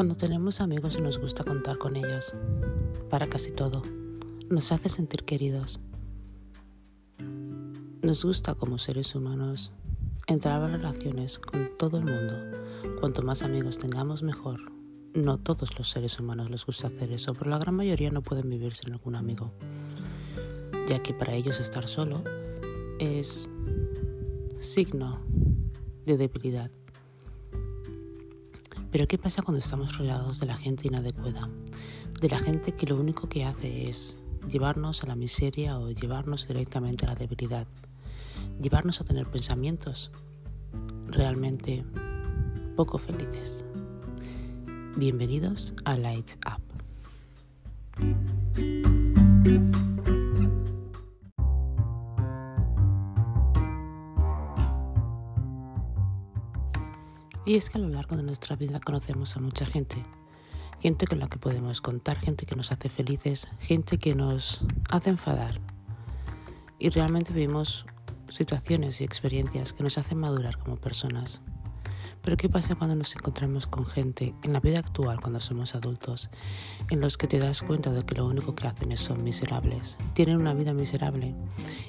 Cuando tenemos amigos nos gusta contar con ellos para casi todo. Nos hace sentir queridos. Nos gusta como seres humanos entrar a relaciones con todo el mundo. Cuanto más amigos tengamos mejor. No todos los seres humanos les gusta hacer eso, pero la gran mayoría no pueden vivir sin algún amigo, ya que para ellos estar solo es signo de debilidad. Pero ¿qué pasa cuando estamos rodeados de la gente inadecuada? De la gente que lo único que hace es llevarnos a la miseria o llevarnos directamente a la debilidad. Llevarnos a tener pensamientos realmente poco felices. Bienvenidos a Lights Up. Y es que a lo largo de nuestra vida conocemos a mucha gente. Gente con la que podemos contar, gente que nos hace felices, gente que nos hace enfadar. Y realmente vivimos situaciones y experiencias que nos hacen madurar como personas. Pero ¿qué pasa cuando nos encontramos con gente en la vida actual, cuando somos adultos, en los que te das cuenta de que lo único que hacen es son miserables? Tienen una vida miserable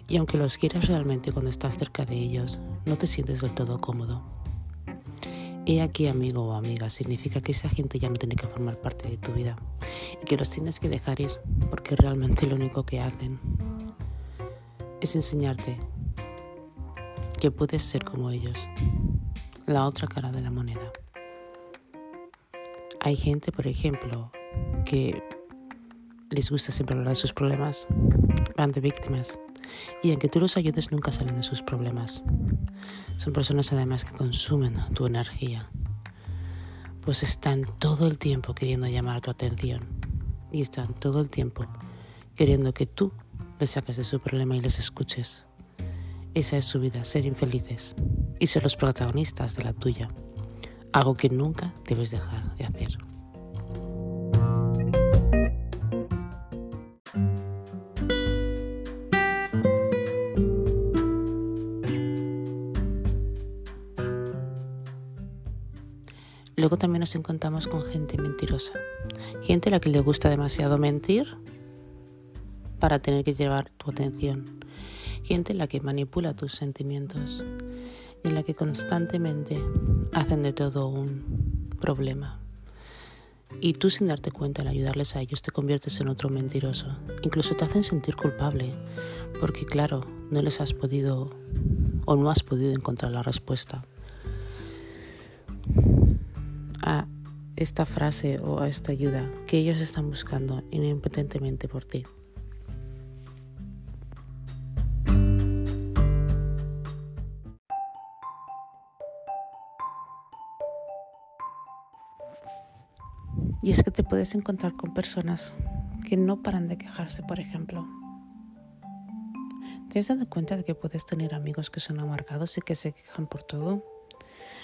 y aunque los quieras realmente cuando estás cerca de ellos, no te sientes del todo cómodo. He aquí amigo o amiga, significa que esa gente ya no tiene que formar parte de tu vida y que los tienes que dejar ir porque realmente lo único que hacen es enseñarte que puedes ser como ellos, la otra cara de la moneda. Hay gente, por ejemplo, que les gusta siempre hablar de sus problemas, van de víctimas y aunque tú los ayudes nunca salen de sus problemas. Son personas además que consumen tu energía, pues están todo el tiempo queriendo llamar tu atención y están todo el tiempo queriendo que tú les saques de su problema y les escuches. Esa es su vida, ser infelices y ser los protagonistas de la tuya, algo que nunca debes dejar de hacer. Luego también nos encontramos con gente mentirosa, gente a la que le gusta demasiado mentir para tener que llevar tu atención, gente en la que manipula tus sentimientos y en la que constantemente hacen de todo un problema. Y tú sin darte cuenta al ayudarles a ellos te conviertes en otro mentiroso. Incluso te hacen sentir culpable porque claro, no les has podido o no has podido encontrar la respuesta esta frase o a esta ayuda que ellos están buscando impotentemente por ti. Y es que te puedes encontrar con personas que no paran de quejarse, por ejemplo. ¿Te has dado cuenta de que puedes tener amigos que son amargados y que se quejan por todo?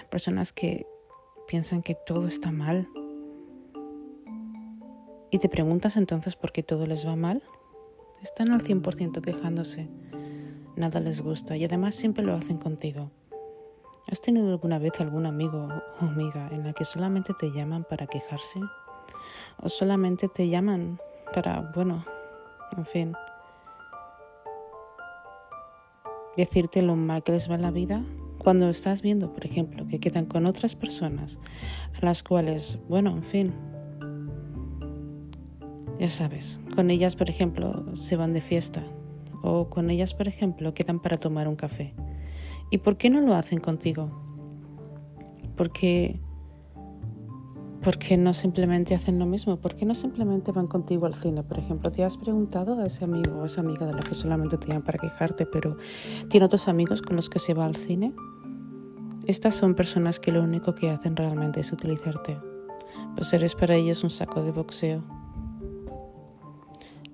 Personas que piensan que todo está mal. Y te preguntas entonces por qué todo les va mal. Están al 100% quejándose. Nada les gusta y además siempre lo hacen contigo. ¿Has tenido alguna vez algún amigo o amiga en la que solamente te llaman para quejarse? ¿O solamente te llaman para, bueno, en fin, decirte lo mal que les va la vida? Cuando estás viendo, por ejemplo, que quedan con otras personas a las cuales, bueno, en fin, ya sabes, con ellas, por ejemplo, se van de fiesta o con ellas, por ejemplo, quedan para tomar un café. ¿Y por qué no lo hacen contigo? Porque ¿Por qué no simplemente hacen lo mismo? ¿Por qué no simplemente van contigo al cine? Por ejemplo, ¿te has preguntado a ese amigo o esa amiga de la que solamente te llaman para quejarte, pero tiene otros amigos con los que se va al cine? Estas son personas que lo único que hacen realmente es utilizarte, pues eres para ellos un saco de boxeo.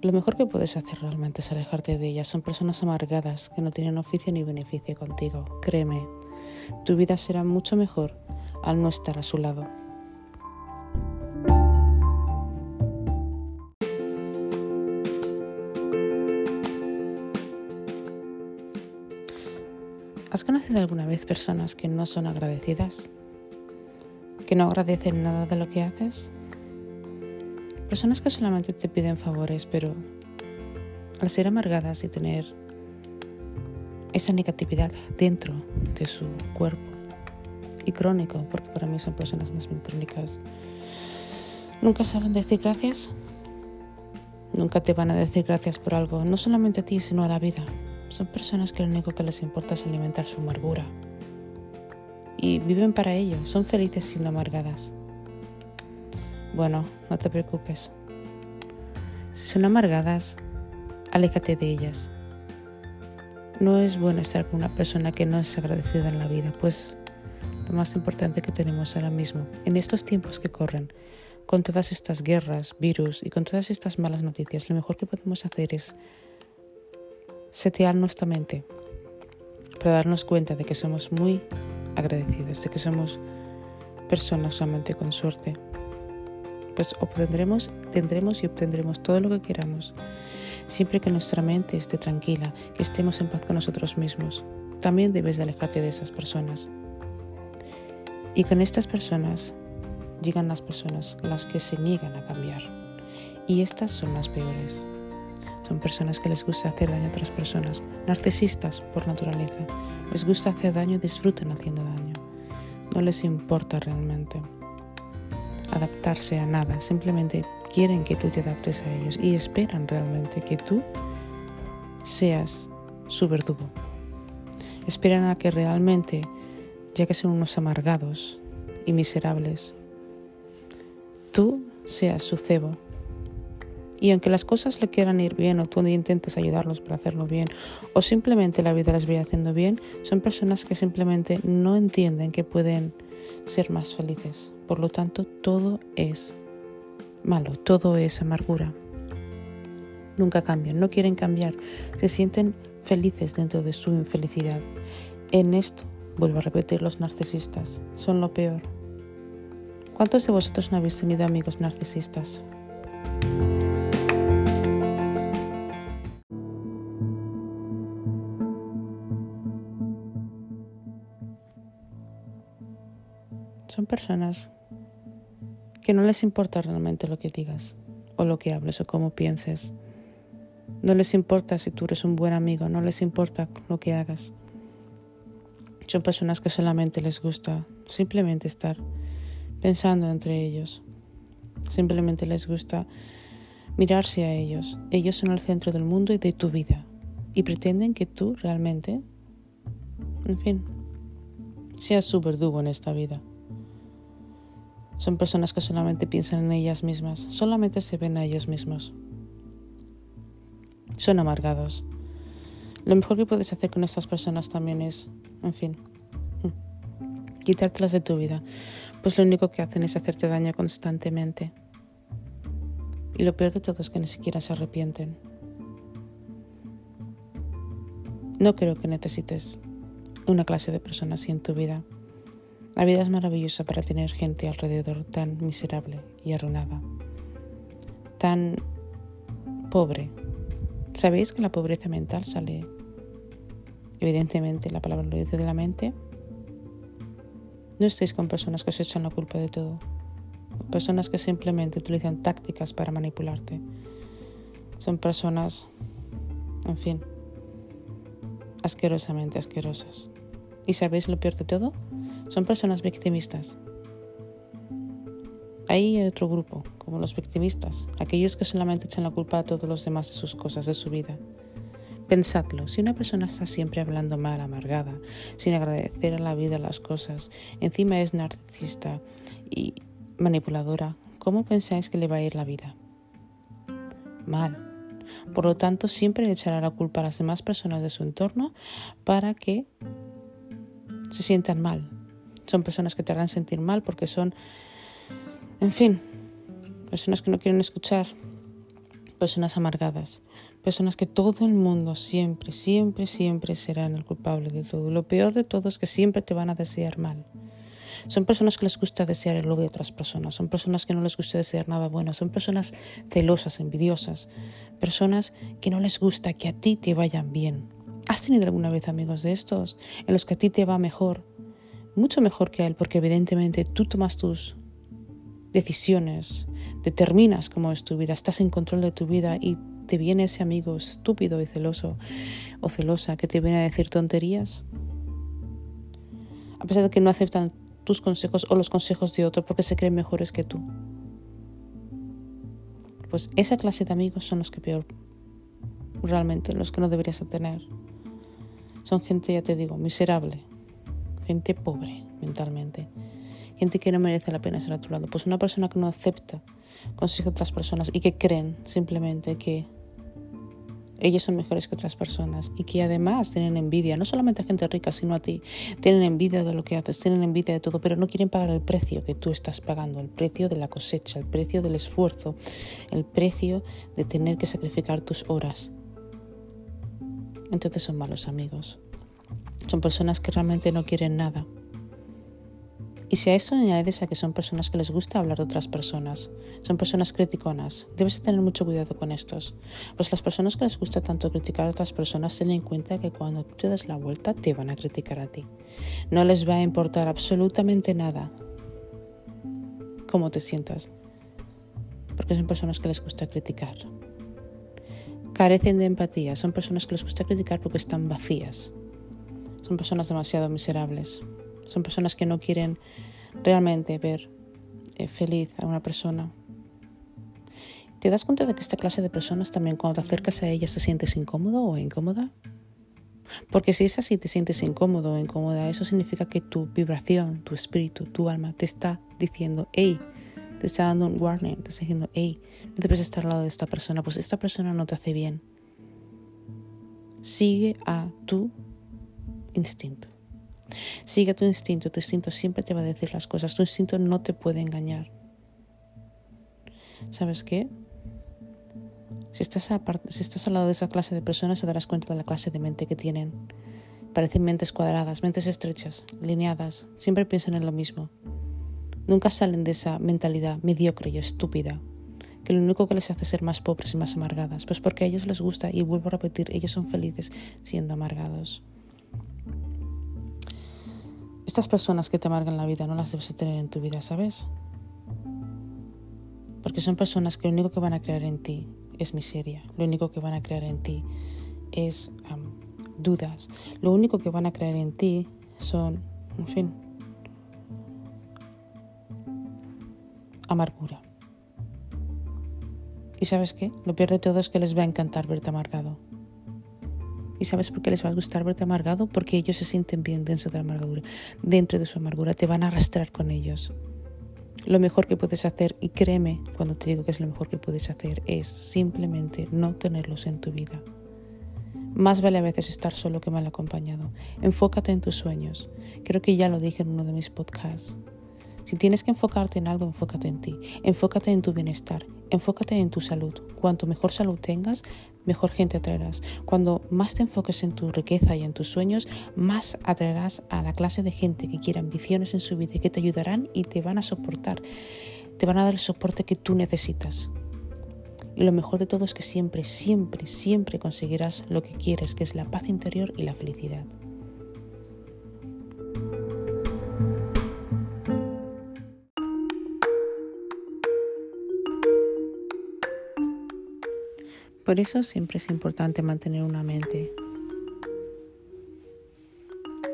Lo mejor que puedes hacer realmente es alejarte de ellas. Son personas amargadas que no tienen oficio ni beneficio contigo. Créeme, tu vida será mucho mejor al no estar a su lado. ¿Has conocido alguna vez personas que no son agradecidas? que no agradecen nada de lo que haces. Personas que solamente te piden favores, pero al ser amargadas y tener esa negatividad dentro de su cuerpo y crónico, porque para mí son personas más bien crónicas, nunca saben decir gracias, nunca te van a decir gracias por algo, no solamente a ti, sino a la vida. Son personas que lo único que les importa es alimentar su amargura. Y viven para ello, son felices siendo amargadas. Bueno, no te preocupes. Si son amargadas, aléjate de ellas. No es bueno estar con una persona que no es agradecida en la vida, pues lo más importante que tenemos ahora mismo, en estos tiempos que corren, con todas estas guerras, virus y con todas estas malas noticias, lo mejor que podemos hacer es setear nuestra mente para darnos cuenta de que somos muy agradecidos, de que somos personas realmente con suerte. Pues obtendremos, tendremos y obtendremos todo lo que queramos, siempre que nuestra mente esté tranquila, que estemos en paz con nosotros mismos. También debes de alejarte de esas personas. Y con estas personas llegan las personas las que se niegan a cambiar. Y estas son las peores. Son personas que les gusta hacer daño a otras personas, narcisistas por naturaleza. Les gusta hacer daño y disfrutan haciendo daño. No les importa realmente adaptarse a nada, simplemente quieren que tú te adaptes a ellos y esperan realmente que tú seas su verdugo. Esperan a que realmente, ya que son unos amargados y miserables, tú seas su cebo y aunque las cosas le quieran ir bien o tú intentes ayudarlos para hacerlo bien o simplemente la vida les vaya haciendo bien, son personas que simplemente no entienden que pueden ser más felices. Por lo tanto, todo es malo, todo es amargura. Nunca cambian, no quieren cambiar, se sienten felices dentro de su infelicidad. En esto, vuelvo a repetir, los narcisistas son lo peor. ¿Cuántos de vosotros no habéis tenido amigos narcisistas? Son personas que no les importa realmente lo que digas o lo que hables o cómo pienses. No les importa si tú eres un buen amigo, no les importa lo que hagas. Son personas que solamente les gusta simplemente estar pensando entre ellos. Simplemente les gusta mirarse a ellos. Ellos son el centro del mundo y de tu vida. Y pretenden que tú realmente, en fin, seas su verdugo en esta vida. Son personas que solamente piensan en ellas mismas, solamente se ven a ellos mismos. Son amargados. Lo mejor que puedes hacer con estas personas también es, en fin, quitártelas de tu vida, pues lo único que hacen es hacerte daño constantemente. Y lo peor de todo es que ni siquiera se arrepienten. No creo que necesites una clase de personas así en tu vida. La vida es maravillosa para tener gente alrededor tan miserable y arruinada, tan pobre. ¿Sabéis que la pobreza mental sale, evidentemente, la palabra lo dice de la mente? No estéis con personas que os echan la culpa de todo, personas que simplemente utilizan tácticas para manipularte. Son personas, en fin, asquerosamente asquerosas. ¿Y sabéis lo peor de todo? Son personas victimistas. Hay otro grupo, como los victimistas, aquellos que solamente echan la culpa a todos los demás de sus cosas, de su vida. Pensadlo, si una persona está siempre hablando mal, amargada, sin agradecer a la vida las cosas, encima es narcisista y manipuladora, ¿cómo pensáis que le va a ir la vida? Mal. Por lo tanto, siempre le echará la culpa a las demás personas de su entorno para que se sientan mal, son personas que te harán sentir mal porque son, en fin, personas que no quieren escuchar, personas amargadas, personas que todo el mundo siempre, siempre, siempre serán el culpable de todo. Lo peor de todo es que siempre te van a desear mal. Son personas que les gusta desear el odio de otras personas, son personas que no les gusta desear nada bueno, son personas celosas, envidiosas, personas que no les gusta que a ti te vayan bien. ¿Has tenido alguna vez amigos de estos en los que a ti te va mejor mucho mejor que él, porque evidentemente tú tomas tus decisiones, determinas cómo es tu vida, estás en control de tu vida y te viene ese amigo estúpido y celoso o celosa que te viene a decir tonterías, a pesar de que no aceptan tus consejos o los consejos de otro porque se creen mejores que tú. Pues esa clase de amigos son los que peor, realmente, los que no deberías tener. Son gente, ya te digo, miserable, gente pobre mentalmente, gente que no merece la pena estar a tu lado. Pues una persona que no acepta consejos de otras personas y que creen simplemente que ellos son mejores que otras personas y que además tienen envidia, no solamente a gente rica, sino a ti. Tienen envidia de lo que haces, tienen envidia de todo, pero no quieren pagar el precio que tú estás pagando, el precio de la cosecha, el precio del esfuerzo, el precio de tener que sacrificar tus horas. Entonces son malos amigos. Son personas que realmente no quieren nada. Y si a eso añades a que son personas que les gusta hablar de otras personas, son personas criticonas, debes tener mucho cuidado con estos. Pues las personas que les gusta tanto criticar a otras personas, ten en cuenta que cuando tú te das la vuelta te van a criticar a ti. No les va a importar absolutamente nada cómo te sientas, porque son personas que les gusta criticar. Carecen de empatía, son personas que les gusta criticar porque están vacías. Son personas demasiado miserables. Son personas que no quieren realmente ver eh, feliz a una persona. ¿Te das cuenta de que esta clase de personas también cuando te acercas a ellas te sientes incómodo o incómoda? Porque si es así, te sientes incómodo o incómoda, eso significa que tu vibración, tu espíritu, tu alma te está diciendo, hey, te está dando un warning, te está diciendo, hey, no debes estar al lado de esta persona, pues esta persona no te hace bien. Sigue a tu instinto. Sigue tu instinto, tu instinto siempre te va a decir las cosas, tu instinto no te puede engañar. ¿Sabes qué? Si estás, si estás al lado de esa clase de personas, te darás cuenta de la clase de mente que tienen. Parecen mentes cuadradas, mentes estrechas, lineadas, siempre piensan en lo mismo. Nunca salen de esa mentalidad mediocre y estúpida, que lo único que les hace ser más pobres y más amargadas, pues porque a ellos les gusta, y vuelvo a repetir, ellos son felices siendo amargados. Estas personas que te amargan la vida no las debes tener en tu vida, ¿sabes? Porque son personas que lo único que van a crear en ti es miseria, lo único que van a crear en ti es dudas, lo único que van a crear en ti son, en fin, amargura. ¿Y sabes qué? Lo peor de todo es que les va a encantar verte amargado. ¿Y sabes por qué les va a gustar verte amargado? Porque ellos se sienten bien dentro de la amargura. Dentro de su amargura te van a arrastrar con ellos. Lo mejor que puedes hacer, y créeme cuando te digo que es lo mejor que puedes hacer, es simplemente no tenerlos en tu vida. Más vale a veces estar solo que mal acompañado. Enfócate en tus sueños. Creo que ya lo dije en uno de mis podcasts. Si tienes que enfocarte en algo, enfócate en ti. Enfócate en tu bienestar. Enfócate en tu salud. Cuanto mejor salud tengas, mejor gente atraerás. Cuando más te enfoques en tu riqueza y en tus sueños, más atraerás a la clase de gente que quiere ambiciones en su vida y que te ayudarán y te van a soportar. Te van a dar el soporte que tú necesitas. Y lo mejor de todo es que siempre, siempre, siempre conseguirás lo que quieres, que es la paz interior y la felicidad. Por eso siempre es importante mantener una mente,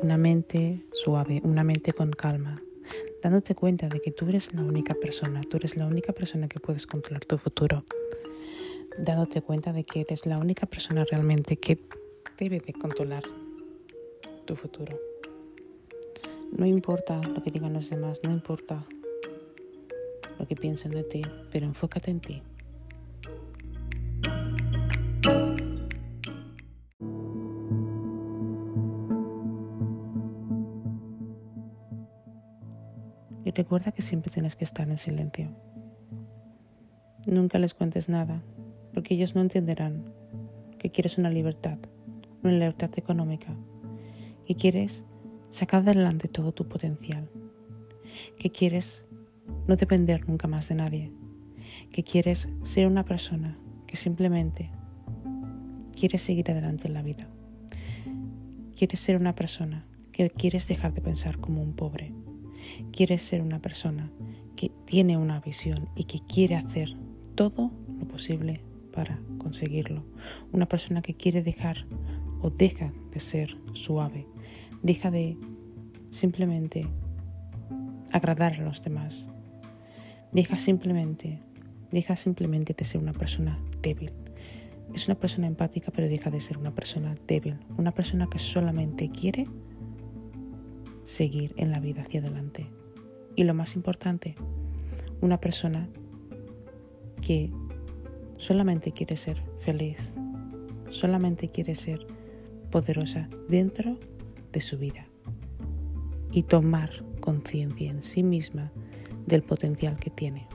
una mente suave, una mente con calma, dándote cuenta de que tú eres la única persona, tú eres la única persona que puedes controlar tu futuro, dándote cuenta de que eres la única persona realmente que debe de controlar tu futuro. No importa lo que digan los demás, no importa lo que piensen de ti, pero enfócate en ti. Recuerda que siempre tienes que estar en silencio. Nunca les cuentes nada, porque ellos no entenderán que quieres una libertad, una libertad económica, que quieres sacar adelante todo tu potencial, que quieres no depender nunca más de nadie, que quieres ser una persona que simplemente quiere seguir adelante en la vida. Quieres ser una persona que quieres dejar de pensar como un pobre. Quieres ser una persona que tiene una visión y que quiere hacer todo lo posible para conseguirlo. Una persona que quiere dejar o deja de ser suave, deja de simplemente agradar a los demás, deja simplemente, deja simplemente de ser una persona débil. Es una persona empática, pero deja de ser una persona débil, una persona que solamente quiere seguir en la vida hacia adelante. Y lo más importante, una persona que solamente quiere ser feliz, solamente quiere ser poderosa dentro de su vida y tomar conciencia en sí misma del potencial que tiene.